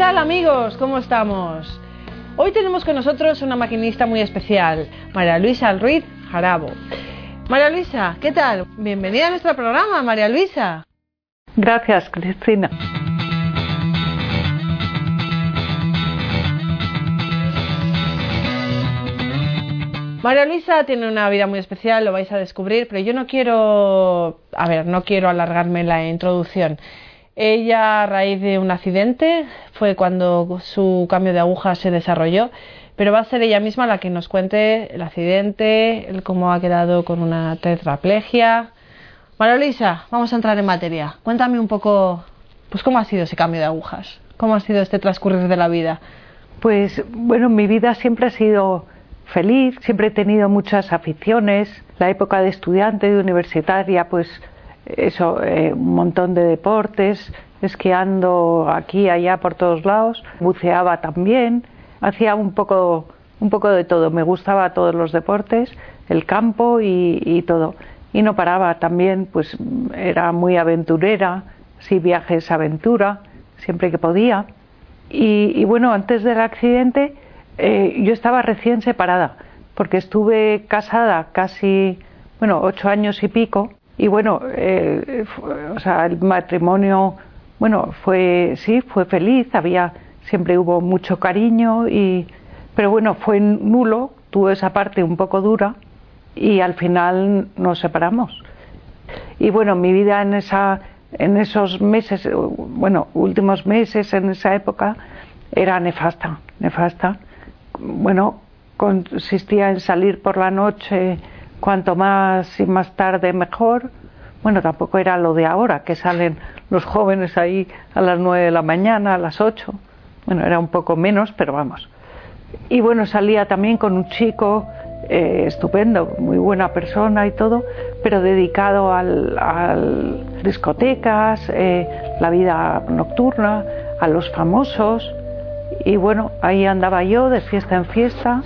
tal amigos? ¿Cómo estamos? Hoy tenemos con nosotros una maquinista muy especial, María Luisa Ruiz Jarabo. María Luisa, ¿qué tal? Bienvenida a nuestro programa, María Luisa. Gracias, Cristina. María Luisa tiene una vida muy especial, lo vais a descubrir, pero yo no quiero, a ver, no quiero alargarme la introducción. Ella, a raíz de un accidente, fue cuando su cambio de aguja se desarrolló, pero va a ser ella misma la que nos cuente el accidente, el cómo ha quedado con una tetraplegia. María Luisa, vamos a entrar en materia. Cuéntame un poco, pues cómo ha sido ese cambio de agujas, cómo ha sido este transcurrir de la vida. Pues bueno, mi vida siempre ha sido feliz, siempre he tenido muchas aficiones. La época de estudiante, de universitaria, pues eso, eh, un montón de deportes, esquiando aquí, allá, por todos lados. Buceaba también, hacía un poco, un poco de todo. Me gustaba todos los deportes, el campo y, todo. Y no paraba también, pues era muy aventurera, sí viajes aventura, siempre que podía. y bueno, antes del accidente eh, yo estaba recién separada, porque estuve casada casi, bueno, ocho años y pico, y bueno, eh, o sea, el matrimonio, bueno, fue, sí, fue feliz, había, siempre hubo mucho cariño, y, pero bueno, fue nulo, tuvo esa parte un poco dura, y al final nos separamos. Y bueno, mi vida en esa, en esos meses, bueno, últimos meses en esa época, era nefasta, nefasta bueno, consistía en salir por la noche cuanto más y más tarde mejor. Bueno, tampoco era lo de ahora, que salen los jóvenes ahí a las nueve de la mañana, a las ocho. Bueno, era un poco menos, pero vamos. Y bueno, salía también con un chico eh, estupendo, muy buena persona y todo, pero dedicado al, a discotecas, eh, la vida nocturna, a los famosos. Y bueno, ahí andaba yo de fiesta en fiesta,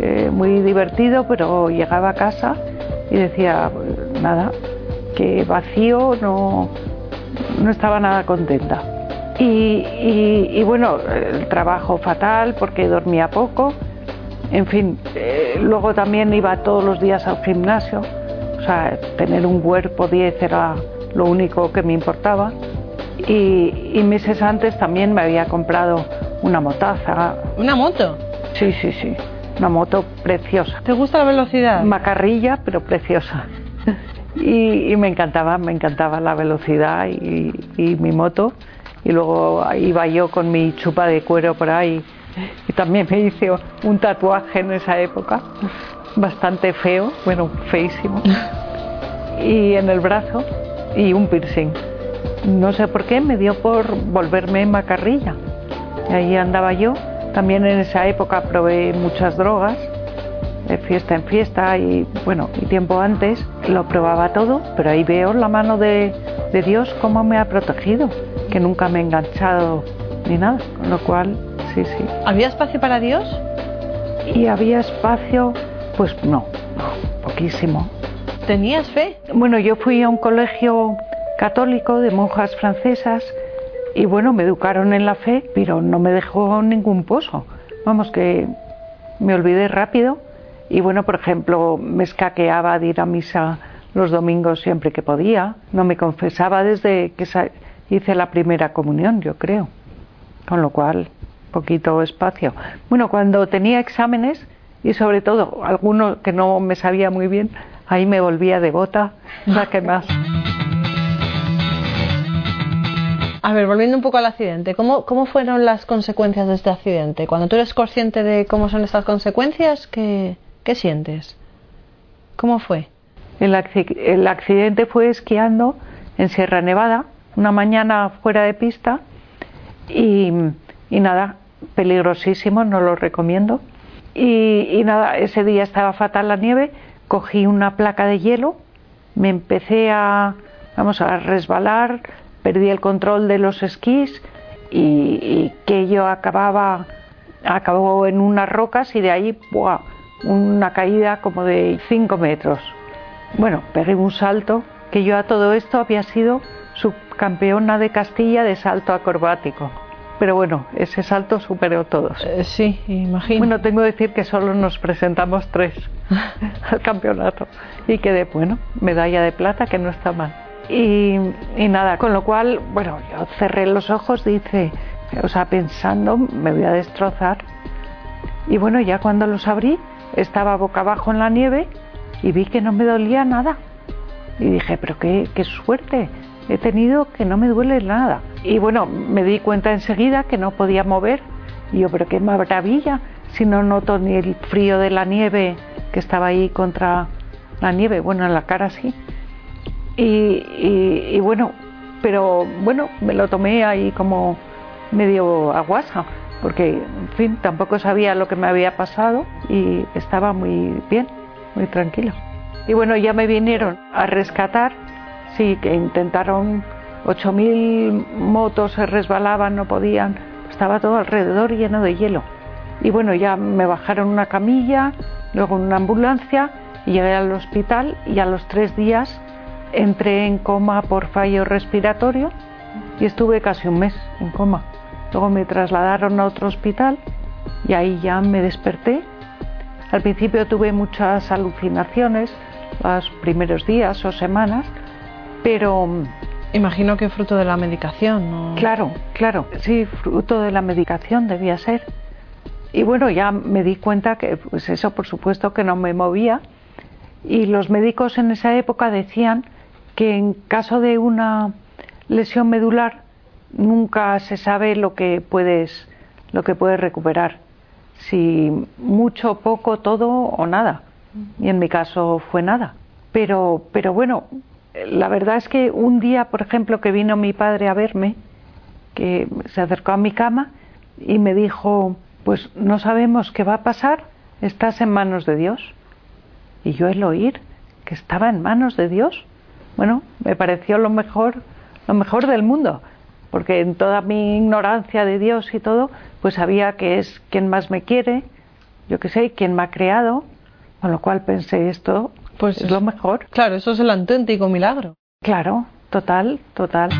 eh, muy divertido, pero llegaba a casa y decía, nada, que vacío, no, no estaba nada contenta. Y, y, bueno, el trabajo fatal porque dormía poco, en fin, eh, luego también iba todos los días al gimnasio, o sea, tener un cuerpo 10 era lo único que me importaba. Y, y meses antes también me había comprado una motaza. ¿Una moto? Sí, sí, sí. Una moto preciosa. ¿Te gusta la velocidad? Macarrilla, pero preciosa. y, me encantaba, me encantaba la velocidad y, mi moto. Y luego iba yo con mi chupa de cuero por ahí. Y también me hice un tatuaje en esa época, bastante feo, bueno, feísimo. Y en el brazo y un piercing. No sé por qué me dio por volverme macarrilla. Ahí andaba yo. También en esa época probé muchas drogas, de fiesta en fiesta y bueno, y tiempo antes lo probaba todo, pero ahí veo la mano de, de Dios cómo me ha protegido, que nunca me he enganchado ni nada, con lo cual, sí, sí. ¿Había espacio para Dios? Y había espacio, pues no, poquísimo. ¿Tenías fe? Bueno, yo fui a un colegio católico de monjas francesas y bueno, me educaron en la fe, pero no me dejó ningún pozo. Vamos, que me olvidé rápido. Y bueno, por ejemplo, me escaqueaba de ir a misa los domingos siempre que podía. No me confesaba desde que hice la primera comunión, yo creo. Con lo cual, poquito espacio. Bueno, cuando tenía exámenes y sobre todo algunos que no me sabía muy bien, ahí me volvía devota, ya que más. A ver, volviendo un poco al accidente, ¿cómo, ¿cómo fueron las consecuencias de este accidente? Cuando tú eres consciente de cómo son estas consecuencias, ¿qué, qué sientes? ¿Cómo fue? El, el accidente fue esquiando en Sierra Nevada, una mañana fuera de pista y, y nada, peligrosísimo, no lo recomiendo. Y, y, nada, ese día estaba fatal la nieve, cogí una placa de hielo, me empecé a, vamos, a resbalar, perdí el control de los esquís y, que yo acababa acabó en unas rocas y de ahí ¡buah! una caída como de 5 metros. Bueno, pegué un salto que yo a todo esto había sido subcampeona de Castilla de salto acrobático. pero bueno, ese salto superó todos. Eh, sí, imagino. Bueno, tengo que decir que solo nos presentamos tres al campeonato y quedé, bueno, medalla de plata, que no está mal. Y, nada, con lo cual, bueno, yo cerré los ojos, dice, o sea, pensando, me voy a destrozar. Y bueno, ya cuando los abrí, estaba boca abajo en la nieve y vi que no me dolía nada. Y dije, pero qué, qué suerte he tenido que no me duele nada. Y bueno, me di cuenta enseguida que no podía mover. Y yo, pero qué maravilla, si no noto ni el frío de la nieve que estaba ahí contra la nieve, bueno, en la cara sí. Y, bueno, pero bueno, me lo tomé ahí como medio aguasa, porque en fin, tampoco sabía lo que me había pasado y estaba muy bien, muy tranquilo. Y bueno, ya me vinieron a rescatar Sí, que intentaron 8.000 motos, se resbalaban, no podían, estaba todo alrededor lleno de hielo. Y bueno, ya me bajaron una camilla, luego una ambulancia, y llegué al hospital y a los tres días entré en coma por fallo respiratorio y estuve casi un mes en coma. Luego me trasladaron a otro hospital y ahí ya me desperté. Al principio tuve muchas alucinaciones, los primeros días o semanas, pero imagino que fruto de la medicación, ¿no? Claro, claro, sí, fruto de la medicación debía ser. Y bueno, ya me di cuenta que pues eso por supuesto que no me movía y los médicos en esa época decían que en caso de una lesión medular nunca se sabe lo que puedes lo que puedes recuperar. Si mucho, poco, todo o nada. Y en mi caso fue nada. Pero, pero bueno, la verdad es que un día, por ejemplo, que vino mi padre a verme, que se acercó a mi cama y me dijo, pues no sabemos qué va a pasar, estás en manos de Dios. Y yo el oír que estaba en manos de Dios, bueno, me pareció lo mejor, lo mejor del mundo, porque en toda mi ignorancia de Dios y todo, pues sabía que es quien más me quiere, yo que sé, quien me ha creado, con lo cual pensé esto pues es lo mejor. Claro, eso es el auténtico milagro. Claro, total, total.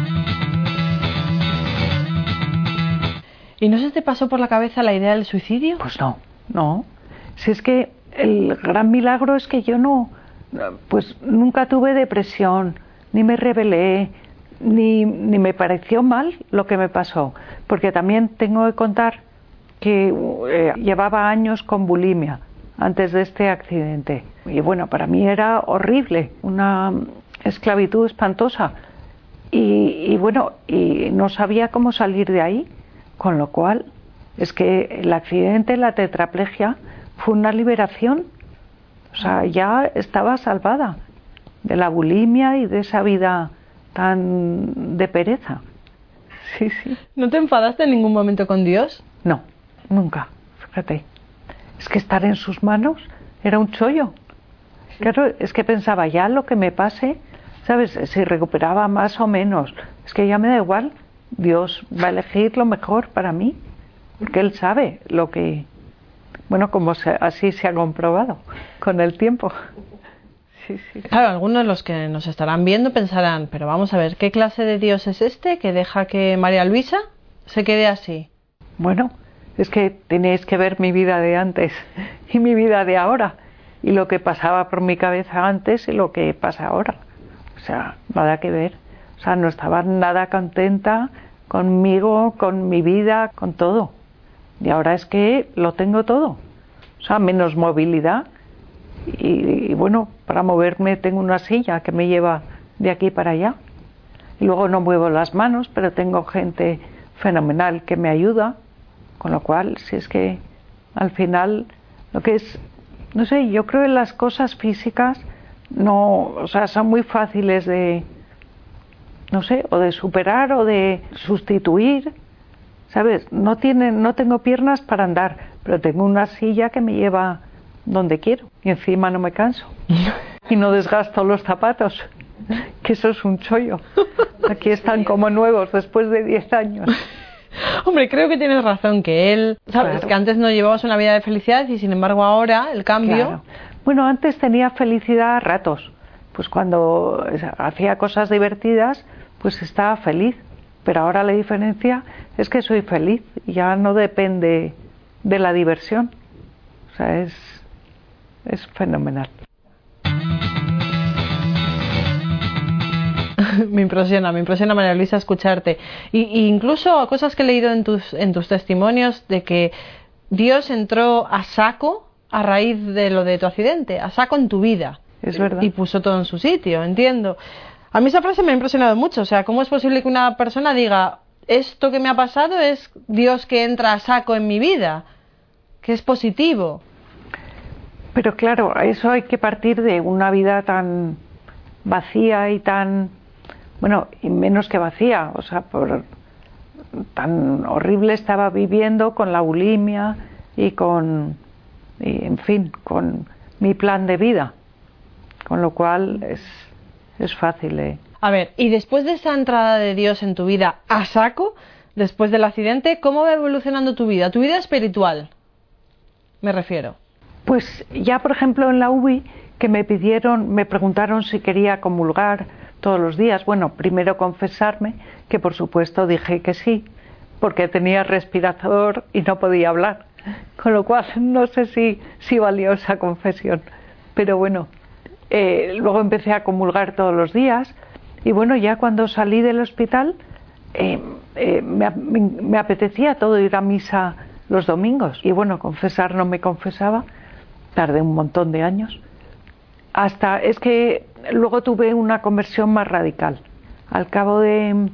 ¿Y no se te pasó por la cabeza la idea del suicidio? Pues no, no. Si es que el gran milagro es que yo no, pues nunca tuve depresión, ni me rebelé, ni, ni me pareció mal lo que me pasó. Porque también tengo que contar que eh, llevaba años con bulimia antes de este accidente. Y bueno, para mí era horrible, una esclavitud espantosa. Y, bueno, y no sabía cómo salir de ahí, con lo cual es que el accidente, la tetraplegia, fue una liberación. O sea, ya estaba salvada de la bulimia y de esa vida tan de pereza. Sí, sí. ¿No te enfadaste en ningún momento con Dios? No, nunca, fíjate. Es que estar en sus manos era un chollo. Claro, es que pensaba ya lo que me pase, ¿sabes? Si recuperaba más o menos. Es que ya me da igual. Dios va a elegir lo mejor para mí, porque Él sabe lo que. Bueno, como así se ha comprobado con el tiempo. Sí, sí. Claro, algunos de los que nos estarán viendo pensarán, pero vamos a ver, ¿qué clase de Dios es este que deja que María Luisa se quede así? Bueno, es que tenéis que ver mi vida de antes y mi vida de ahora y lo que pasaba por mi cabeza antes y lo que pasa ahora. O sea, nada que ver. O sea, no estaba nada contenta conmigo, con mi vida, con todo. Y ahora es que lo tengo todo. O sea, menos movilidad. Y, bueno, para moverme tengo una silla que me lleva de aquí para allá. Y luego no muevo las manos, pero tengo gente fenomenal que me ayuda con lo cual, si es que al final lo que es, no sé, yo creo que las cosas físicas no, o sea, son muy fáciles de, no sé, o de superar o de sustituir, ¿sabes? No tienen, no tengo piernas para andar, pero tengo una silla que me lleva donde quiero y encima no me canso y no desgasto los zapatos, que eso es un chollo. Aquí están como nuevos después de 10 años. Hombre, creo que tienes razón, que él, sabes, que antes no llevabas una vida de felicidad y sin embargo ahora el cambio. Bueno, antes tenía felicidad a ratos, pues cuando hacía cosas divertidas, pues estaba feliz, Pero ahora la diferencia es que soy feliz, ya no depende de la diversión. O sea, es, es fenomenal. me impresiona, me impresiona María Luisa escucharte. Y, incluso cosas que he leído en tus, en tus testimonios de que Dios entró a saco a raíz de lo de tu accidente, a saco en tu vida. Es verdad. Y puso todo en su sitio, entiendo. A mí esa frase me ha impresionado mucho. O sea, ¿cómo es posible que una persona diga, esto que me ha pasado es Dios que entra a saco en mi vida? Que es positivo. Pero claro, eso hay que partir de una vida tan vacía y tan bueno, y menos que vacía, o sea, por tan horrible estaba viviendo con la bulimia y con, y, en fin, con mi plan de vida, con lo cual es, es fácil. Eh. A ver, y después de esa entrada de Dios en tu vida a saco, después del accidente, ¿cómo va evolucionando tu vida? Tu vida espiritual, me refiero. Pues ya, por ejemplo, en la UBI, que me pidieron, me preguntaron si quería comulgar todos los días. Bueno, primero confesarme, que por supuesto dije que sí, porque tenía respirador y no podía hablar. Con lo cual no sé si, si valió esa confesión. Pero bueno, eh, luego empecé a comulgar todos los días. Y bueno, ya cuando salí del hospital eh, eh, me, me apetecía todo ir a misa los domingos. Y bueno, confesar no me confesaba, tardé un montón de años. Hasta es que luego tuve una conversión más radical. Al cabo de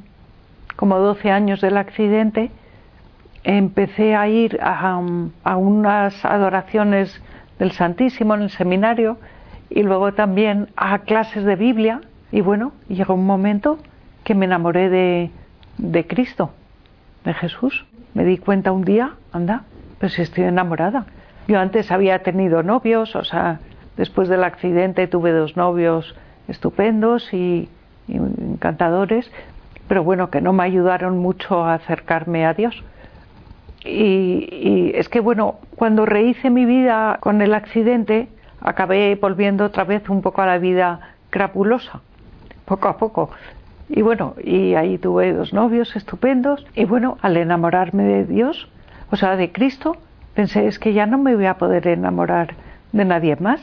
como 12 años del accidente, empecé a ir a, unas adoraciones del Santísimo en el seminario y luego también a clases de Biblia. Y bueno, llegó un momento que me enamoré de, de Cristo, de Jesús. Me di cuenta un día, anda, pues estoy enamorada. Yo antes había tenido novios, o sea, Después del accidente tuve dos novios estupendos y, encantadores, pero bueno, que no me ayudaron mucho a acercarme a Dios. Y, es que bueno, cuando rehice mi vida con el accidente, acabé volviendo otra vez un poco a la vida crapulosa, poco a poco. Y bueno, y ahí tuve dos novios estupendos. Y bueno, al enamorarme de Dios, o sea, de Cristo, pensé, es que ya no me voy a poder enamorar de nadie más.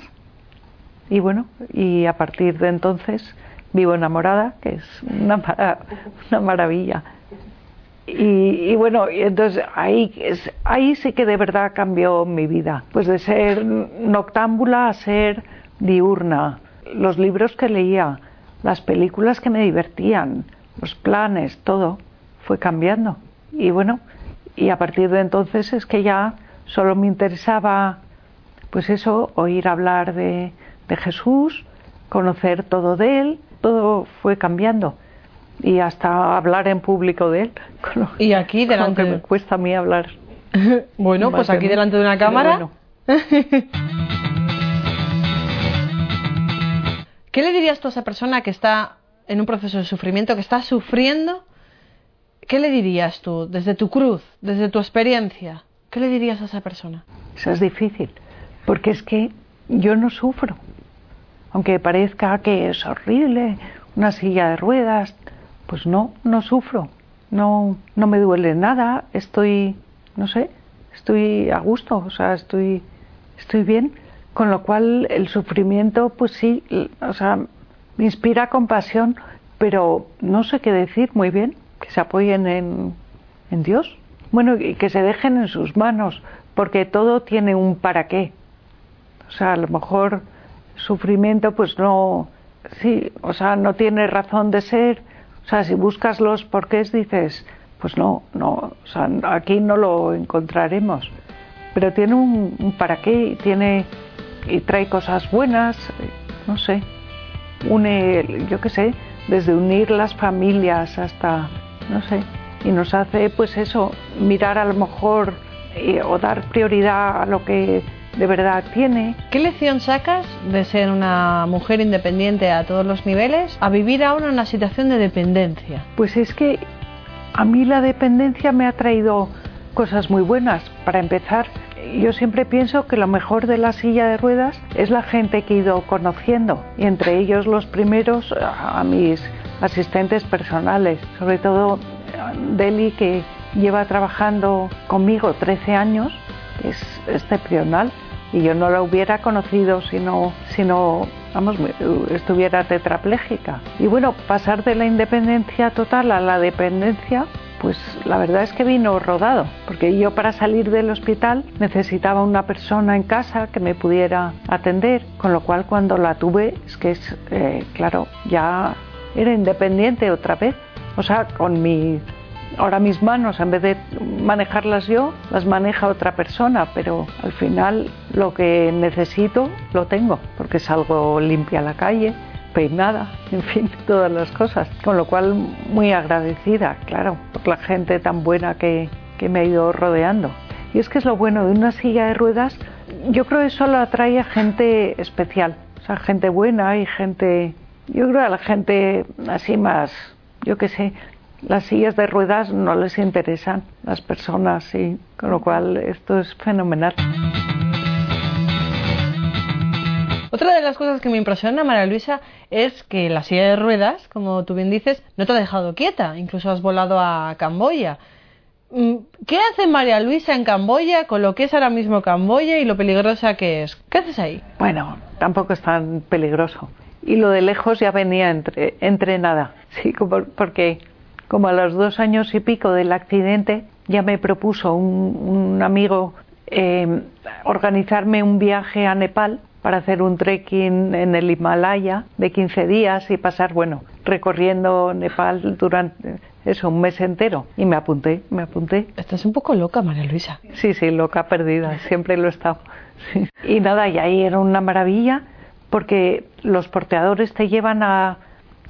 Y bueno, y a partir de entonces vivo enamorada, que es una, una maravilla. Y, bueno, y entonces ahí, ahí sí que de verdad cambió mi vida. Pues de ser noctámbula a ser diurna. Los libros que leía, las películas que me divertían, los planes, todo fue cambiando. Y bueno, y a partir de entonces es que ya solo me interesaba, pues eso, oír hablar de Jesús, conocer todo de Él, todo fue cambiando. Y hasta hablar en público de Él. y aquí delante. me cuesta a mí hablar. bueno, pues aquí delante de una cámara. ¿Qué le dirías tú a esa persona que está en un proceso de sufrimiento, que está sufriendo? ¿Qué le dirías tú desde tu cruz, desde tu experiencia? ¿Qué le dirías a esa persona? Eso es difícil, porque es que yo no sufro aunque parezca que es horrible, una silla de ruedas, pues no, no sufro, no, no me duele nada, estoy, no sé, estoy a gusto, o sea, estoy, estoy bien, con lo cual el sufrimiento, pues sí, o sea, me inspira compasión, pero no sé qué decir muy bien, que se apoyen en, en Dios, bueno, y que se dejen en sus manos, porque todo tiene un para qué. O sea, a lo mejor sufrimiento pues no, sí, o sea, no tiene razón de ser, o sea, si buscas los porqués dices, pues no, no, o sea, aquí no lo encontraremos, pero tiene un, para qué, tiene y trae cosas buenas, no sé, une, yo qué sé, desde unir las familias hasta, no sé, y nos hace pues eso, mirar a lo mejor eh, o dar prioridad a lo que de verdad tiene. ¿Qué lección sacas de ser una mujer independiente a todos los niveles a vivir ahora en una situación de dependencia? Pues es que a mí la dependencia me ha traído cosas muy buenas. Para empezar, yo siempre pienso que lo mejor de la silla de ruedas es la gente que he ido conociendo y entre ellos los primeros a mis asistentes personales, sobre todo Deli, que lleva trabajando conmigo 13 años, es excepcional. Y yo no la hubiera conocido si no, vamos, estuviera tetrapléjica. Y bueno, pasar de la independencia total a la dependencia, pues la verdad es que vino rodado, porque yo para salir del hospital necesitaba una persona en casa que me pudiera atender, con lo cual cuando la tuve es que es, eh, claro, ya era independiente otra vez, o sea, con mi ahora mis manos, en vez de manejarlas yo, las maneja otra persona, pero al final lo que necesito lo tengo, porque salgo limpia a la calle, peinada, en fin, todas las cosas. Con lo cual, muy agradecida, claro, por la gente tan buena que, que me ha ido rodeando. Y es que es lo bueno de una silla de ruedas, yo creo que solo atrae a gente especial, o sea, gente buena y gente, yo creo a la gente así más, yo qué sé, las sillas de ruedas no les interesan, las personas sí, con lo cual esto es fenomenal. Otra de las cosas que me impresiona, María Luisa, es que la silla de ruedas, como tú bien dices, no te ha dejado quieta, incluso has volado a Camboya. Mm, ¿Qué hace María Luisa en Camboya con lo que es ahora mismo Camboya y lo peligrosa que es? ¿Qué haces ahí? Bueno, tampoco es tan peligroso. Y lo de lejos ya venía entre, entrenada, sí, porque como a los dos años y pico del accidente, ya me propuso un, amigo eh, organizarme un viaje a Nepal para hacer un trekking en el Himalaya de 15 días y pasar, bueno, recorriendo Nepal durante eso, un mes entero. Y me apunté, me apunté. Estás un poco loca, María Luisa. Sí, sí, loca perdida, siempre lo he estado. Y nada, y ahí era una maravilla porque los porteadores te llevan a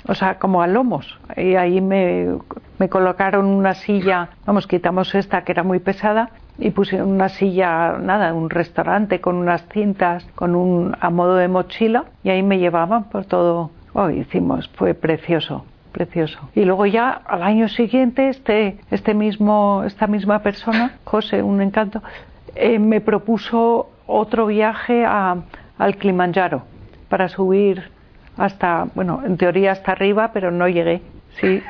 o sea, como a lomos. Y ahí me, colocaron una silla, vamos, quitamos esta que era muy pesada y puse una silla, nada, un restaurante con unas cintas, con un a modo de mochila y ahí me llevaban por todo. Oh, hicimos, fue precioso, precioso. Y luego ya al año siguiente este, este mismo, esta misma persona, José, un encanto, eh, me propuso otro viaje a, al Kilimanjaro para subir hasta, bueno, en teoría hasta arriba, pero no llegué, sí,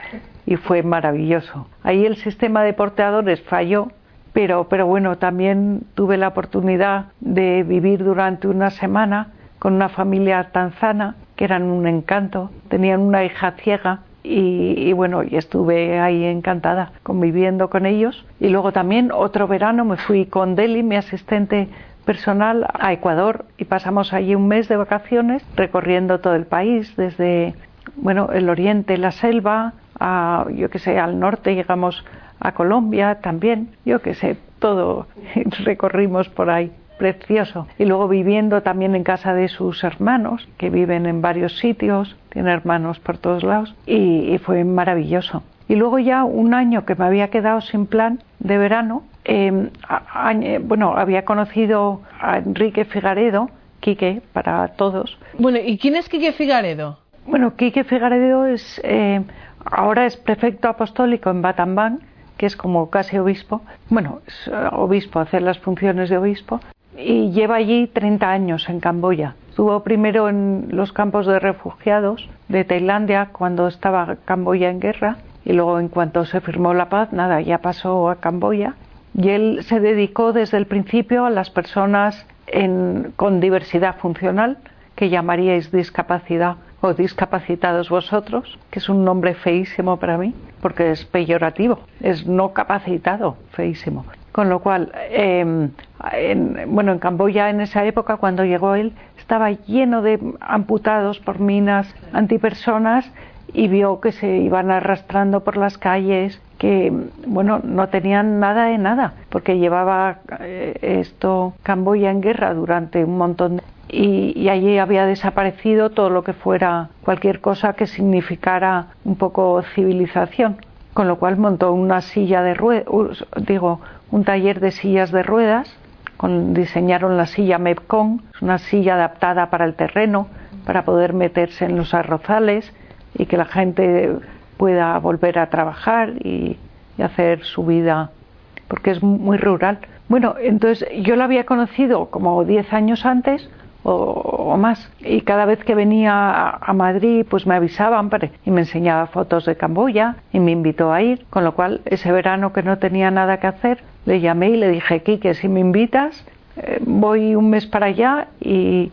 y fue maravilloso. Ahí el sistema de porteadores falló, pero, pero bueno, también tuve la oportunidad de vivir durante una semana con una familia tanzana, que eran un encanto, tenían una hija ciega y, y, bueno, y estuve ahí encantada conviviendo con ellos. Y luego también otro verano me fui con Deli, mi asistente personal a Ecuador y pasamos allí un mes de vacaciones recorriendo todo el país, desde bueno, el oriente, la selva, a, yo que sé, al norte llegamos a Colombia también, yo que sé, todo recorrimos por ahí precioso. Y luego viviendo también en casa de sus hermanos, que viven en varios sitios, tiene hermanos por todos lados, y, y, fue maravilloso. Y luego ya un año que me había quedado sin plan de verano, Em, bueno, había conocido a Enrique Figaredo, Quique, para todos. Bueno, ¿y quién es Quique Figaredo? Bueno, Quique Figaredo es, eh, ahora es prefecto apostólico en Batambán, que es como casi obispo. Bueno, es eh, obispo, hace las funciones de obispo. Y lleva allí 30 años en Camboya. Estuvo primero en los campos de refugiados de Tailandia cuando estaba Camboya en guerra y luego en cuanto se firmó la paz, nada, ya pasó a Camboya y él se dedicó desde el principio a las personas con diversidad funcional, que llamaríais discapacidad o discapacitados vosotros, que es un nombre feísimo para mí, porque es peyorativo, es no capacitado, feísimo. Con lo cual, em, bueno, en Camboya en esa época, cuando llegó él, estaba lleno de amputados por minas antipersonas y vio que se iban arrastrando por las calles, que bueno, no tenían nada de nada, porque llevaba eh, esto Camboya en guerra durante un montón de y, y, allí había desaparecido todo lo que fuera cualquier cosa que significara un poco civilización, con lo cual montó una silla de ruedas, digo, un taller de sillas de ruedas, con, diseñaron la silla Mepcon, una silla adaptada para el terreno, para poder meterse en los arrozales, y que la gente pueda volver a trabajar y, hacer su vida, porque es muy rural. Bueno, entonces yo la había conocido como 10 años antes o, más. Y cada vez que venía a, Madrid, pues me avisaban y me enseñaba fotos de Camboya y me invitó a ir, con lo cual ese verano que no tenía nada que hacer, le llamé y le dije, Kike, si me invitas, eh, voy un mes para allá y,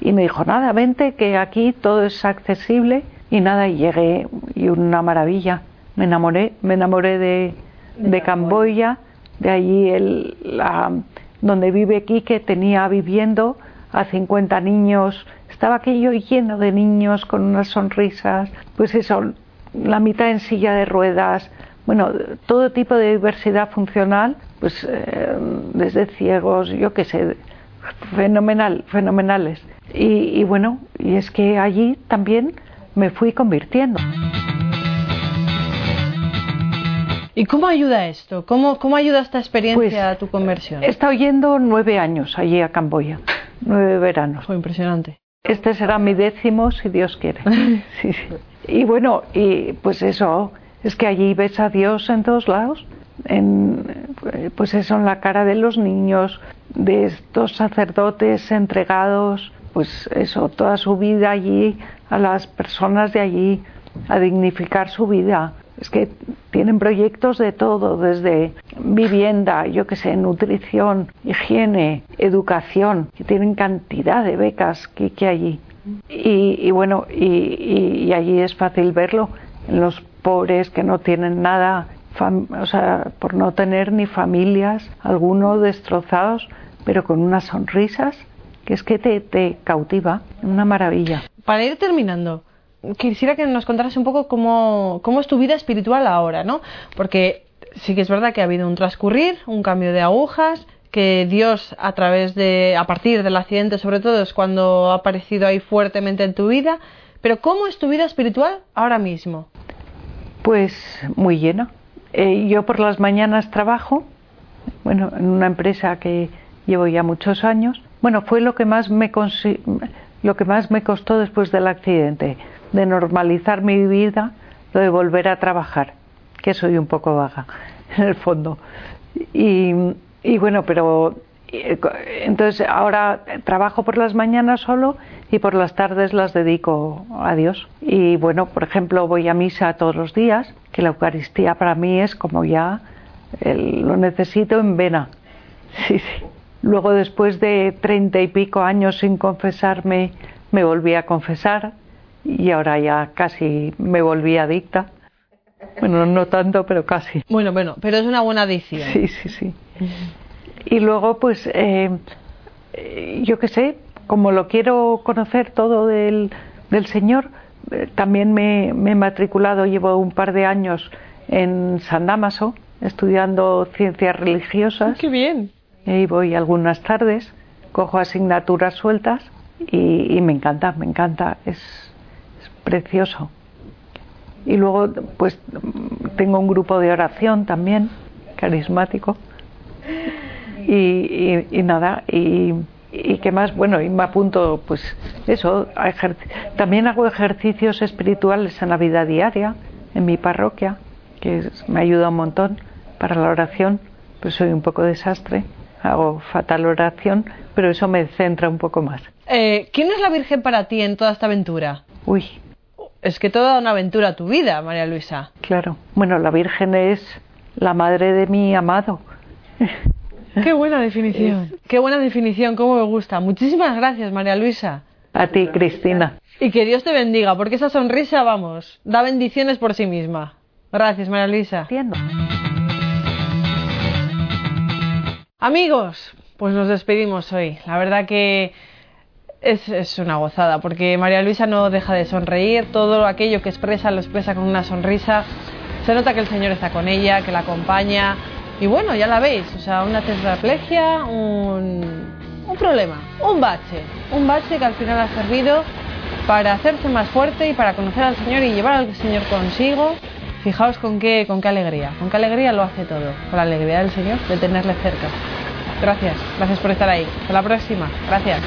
y me dijo, nada, vente, que aquí todo es accesible y nada, y llegué y una maravilla. Me enamoré, me enamoré de, de, Camboya, de allí el, la, donde vive Quique tenía viviendo a 50 niños, estaba aquello lleno de niños con unas sonrisas, pues eso, la mitad en silla de ruedas, bueno, todo tipo de diversidad funcional, pues eh, desde ciegos, yo qué sé, fenomenal, fenomenales. Y, y bueno, y es que allí también me fui convirtiendo. ¿Y cómo ayuda esto? ¿Cómo, cómo ayuda esta experiencia pues, a tu conversión? He estado yendo nueve años allí a Camboya, nueve veranos. Fue impresionante. Este será mi décimo, si Dios quiere. sí, sí. Y bueno, y pues eso, es que allí ves a Dios en todos lados. En, pues eso, en la cara de los niños, de estos sacerdotes entregados, pues eso, toda su vida allí, a las personas de allí, a dignificar su vida. Es que tienen proyectos de todo, desde vivienda, yo que sé, nutrición, higiene, educación, que tienen cantidad de becas que, que allí. Y, bueno, y, allí es fácil verlo, en los pobres que no tienen nada, o sea, por no tener ni familias, algunos destrozados, pero con unas sonrisas que es que te, te cautiva, una maravilla. Para ir terminando, quisiera que nos contaras un poco cómo, cómo es tu vida espiritual ahora, ¿no? Porque sí que es verdad que ha habido un transcurrir, un cambio de agujas, que Dios a través de, a partir del accidente sobre todo es cuando ha aparecido ahí fuertemente en tu vida, pero ¿cómo es tu vida espiritual ahora mismo? Pues muy llena. Eh, yo por las mañanas trabajo, bueno, en una empresa que llevo ya muchos años. Bueno, fue lo que más me lo que más me costó después del accidente de normalizar mi vida, lo de volver a trabajar, que soy un poco vaga en el fondo. Y, bueno, pero entonces ahora trabajo por las mañanas solo y por las tardes las dedico a Dios. Y bueno, por ejemplo, voy a misa todos los días, que la Eucaristía para mí es como ya lo necesito en vena. Sí, sí. Luego, después de treinta y pico años sin confesarme, me volví a confesar y ahora ya casi me volví adicta. Bueno, no tanto, pero casi. Bueno, bueno, pero es una buena adicción. Sí, sí, sí. Y luego, pues, eh, yo qué sé, como lo quiero conocer todo del, del Señor, eh, también me, me, he matriculado, llevo un par de años en San Damaso, estudiando ciencias religiosas. ¡Qué bien! Y voy algunas tardes, cojo asignaturas sueltas y, me encanta, me encanta. Es, precioso. Y luego, pues, tengo un grupo de oración también, carismático. Y, y, nada, y, y qué más, bueno, y me apunto, pues, eso, también hago ejercicios espirituales en la vida diaria, en mi parroquia, que me ayuda un montón para la oración, pues soy un poco desastre, hago fatal oración, pero eso me centra un poco más. Eh, ¿Quién es la Virgen para ti en toda esta aventura? Uy, es que toda una aventura tu vida, María Luisa. Claro. Bueno, la Virgen es la madre de mi amado. Qué buena definición. Qué buena definición, cómo me gusta. Muchísimas gracias, María Luisa. A ti, Cristina. Y que Dios te bendiga, porque esa sonrisa, vamos, da bendiciones por sí misma. Gracias, María Luisa. Entiendo. Amigos, pues nos despedimos hoy. La verdad que es, es, una gozada, porque María Luisa no deja de sonreír, todo aquello que expresa lo expresa con una sonrisa, se nota que el Señor está con ella, que la acompaña, y bueno, ya la veis, o sea, una tetraplegia, un, un problema, un bache, un bache que al final ha servido para hacerse más fuerte y para conocer al Señor y llevar al Señor consigo. Fijaos con qué, con qué alegría, con qué alegría lo hace todo, con la alegría del Señor de tenerle cerca. Gracias, gracias por estar ahí. Hasta la próxima. Gracias.